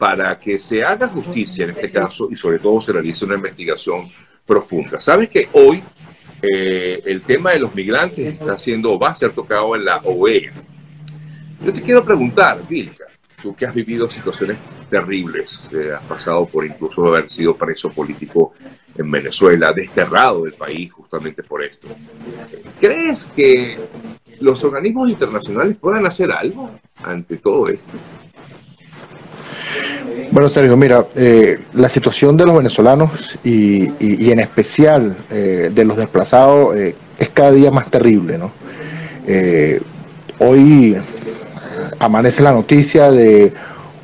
para que se haga justicia en este caso y sobre todo se realice una investigación profunda. Sabes que hoy eh, el tema de los migrantes está siendo, va a ser tocado en la OEA. Yo te quiero preguntar, Vilca, tú que has vivido situaciones terribles, eh, has pasado por incluso haber sido preso político en Venezuela, desterrado del país justamente por esto. ¿Crees que los organismos internacionales puedan hacer algo ante todo esto? Bueno, Sergio, mira, eh, la situación de los venezolanos y, en especial eh, de los desplazados eh, es cada día más terrible, ¿no? hoy amanece la noticia de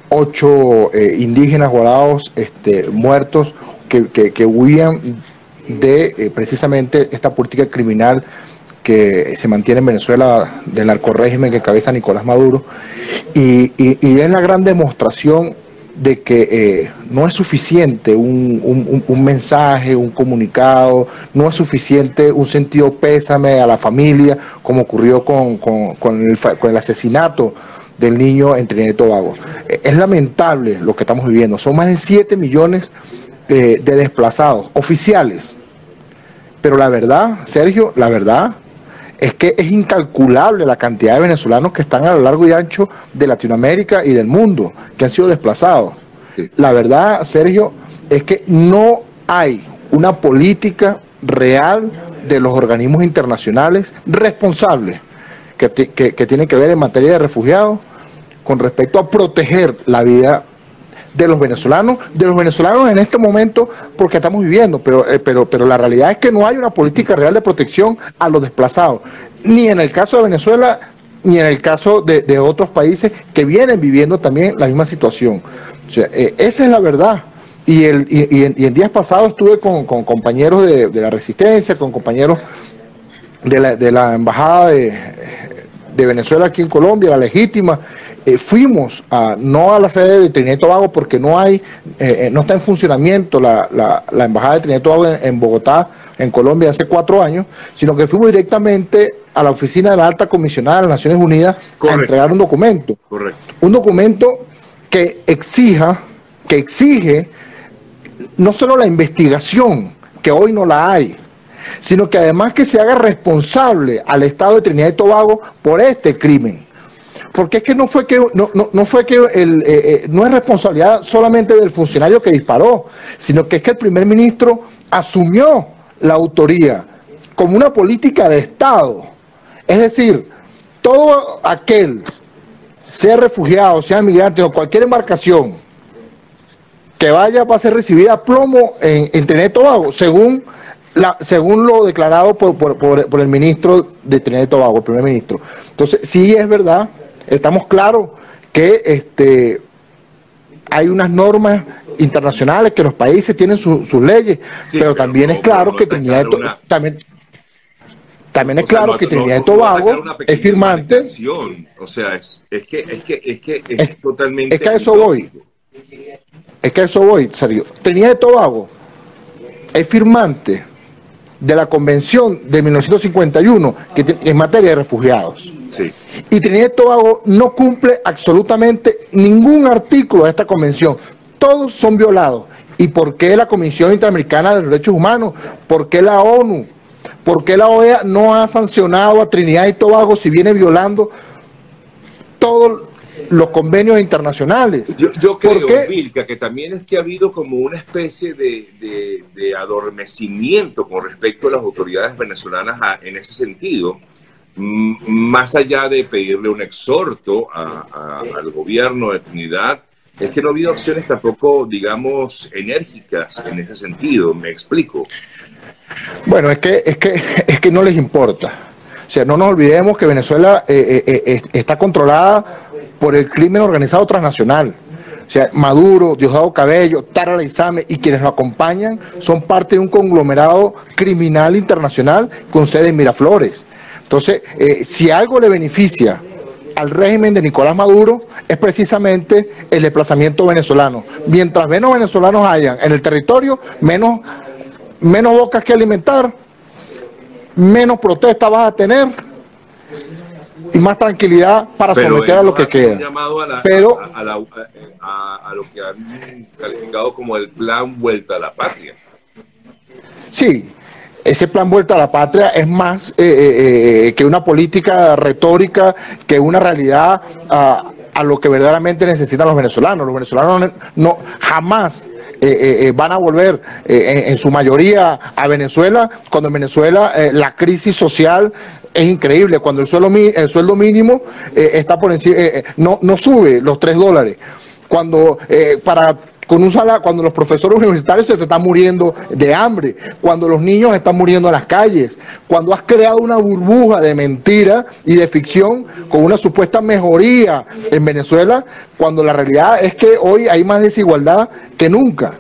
ocho indígenas guardados este, muertos que, huían de precisamente esta política criminal que se mantiene en Venezuela del narcorrégimen que cabeza Nicolás Maduro y, y es la gran demostración de que eh, no es suficiente un, mensaje, un comunicado, no es suficiente un sentido pésame a la familia, como ocurrió con, el, asesinato del niño en Trinidad y Tobago. Eh, es lamentable lo que estamos viviendo. Son más de 7 millones eh, de desplazados oficiales. Pero la verdad, Sergio, la verdad es que es incalculable la cantidad de venezolanos que están a lo largo y ancho de Latinoamérica y del mundo, que han sido desplazados. La verdad, Sergio, es que no hay una política real de los organismos internacionales responsables que, que, tienen que ver en materia de refugiados con respecto a proteger la vida de los venezolanos, de los venezolanos en este momento porque estamos viviendo, pero, eh, pero, pero la realidad es que no hay una política real de protección a los desplazados, ni en el caso de Venezuela, ni en el caso de, otros países que vienen viviendo también la misma situación. Eh, esa es la verdad. Y, el, y, en, días pasados estuve con, compañeros de, la resistencia, con compañeros de la, de la embajada de, de Venezuela aquí en Colombia, la legítima, eh, fuimos a, no a la sede de Trinidad y Tobago porque no hay, eh, eh, no está en funcionamiento la, la, embajada de Trinidad y Tobago en, Bogotá, en Colombia, hace cuatro años, sino que fuimos directamente a la oficina de la alta comisionada de las Naciones Unidas a entregar un documento. Un documento que exija, que exige no solo la investigación, que hoy no la hay, sino que además que se haga responsable al Estado de Trinidad y Tobago por este crimen porque es que no fue que no, no, fue que el, eh, eh, no es responsabilidad solamente del funcionario que disparó, sino que es que el primer ministro asumió la autoría como una política de Estado. Es decir, todo aquel, sea refugiado, sea migrante o cualquier embarcación que vaya va a ser recibida a plomo en, en Trinidad y Tobago, según la, según lo declarado por, por, por, el ministro de Trinidad y Tobago, el primer ministro. Entonces, sí es verdad Estamos claros que este, hay unas normas internacionales que los países tienen sus leyes, pero, también es claro que tenía también también es claro que Trinidad y Tobago es firmante. O sea, es, que es que es que es, totalmente Es que a eso voy. Es que a eso voy, serio. Trinidad y Tobago es firmante de la Convención de 1951 que en materia de refugiados. Y Trinidad y Tobago no cumple absolutamente ningún artículo de esta convención. Todos son violados. ¿Y por qué la Comisión Interamericana de Derechos Humanos? ¿Por qué la ONU? ¿Por qué la OEA no ha sancionado a Trinidad y Tobago si viene violando todos los convenios internacionales? Yo, creo, Vilca, que también es que ha habido como una especie de, adormecimiento con respecto a las autoridades venezolanas en ese sentido más allá de pedirle un exhorto al gobierno de Trinidad, es que no ha habido acciones tampoco, digamos, enérgicas en ese sentido. ¿Me explico? Bueno, es que, es que, es que no les importa. O sea, no nos olvidemos que Venezuela eh, eh, eh, está controlada por el crimen organizado transnacional. O sea, Maduro, Diosdado Cabello, Tara Leizame y quienes lo acompañan son parte de un conglomerado criminal internacional con sede en Miraflores. Entonces, eh, si algo le beneficia al régimen de Nicolás Maduro es precisamente el desplazamiento venezolano. Mientras menos venezolanos hayan en el territorio, menos, menos bocas que alimentar, menos protestas vas a tener y más tranquilidad para someter a lo que queda. llamado a, Pero, a, lo que han calificado como el plan vuelta a la patria. Sí, ese plan vuelta a la patria es más eh, eh, eh, que una política retórica, que una realidad a, a, lo que verdaderamente necesitan los venezolanos. Los venezolanos no jamás van a volver en, su mayoría a Venezuela, cuando en Venezuela la crisis social es increíble, cuando el sueldo, el sueldo mínimo está por encima, no, no sube los tres dólares, cuando para con un salario, cuando los profesores universitarios se te están muriendo de hambre, cuando los niños están muriendo en las calles, cuando has creado una burbuja de mentira y de ficción con una supuesta mejoría en Venezuela, cuando la realidad es que hoy hay más desigualdad que nunca.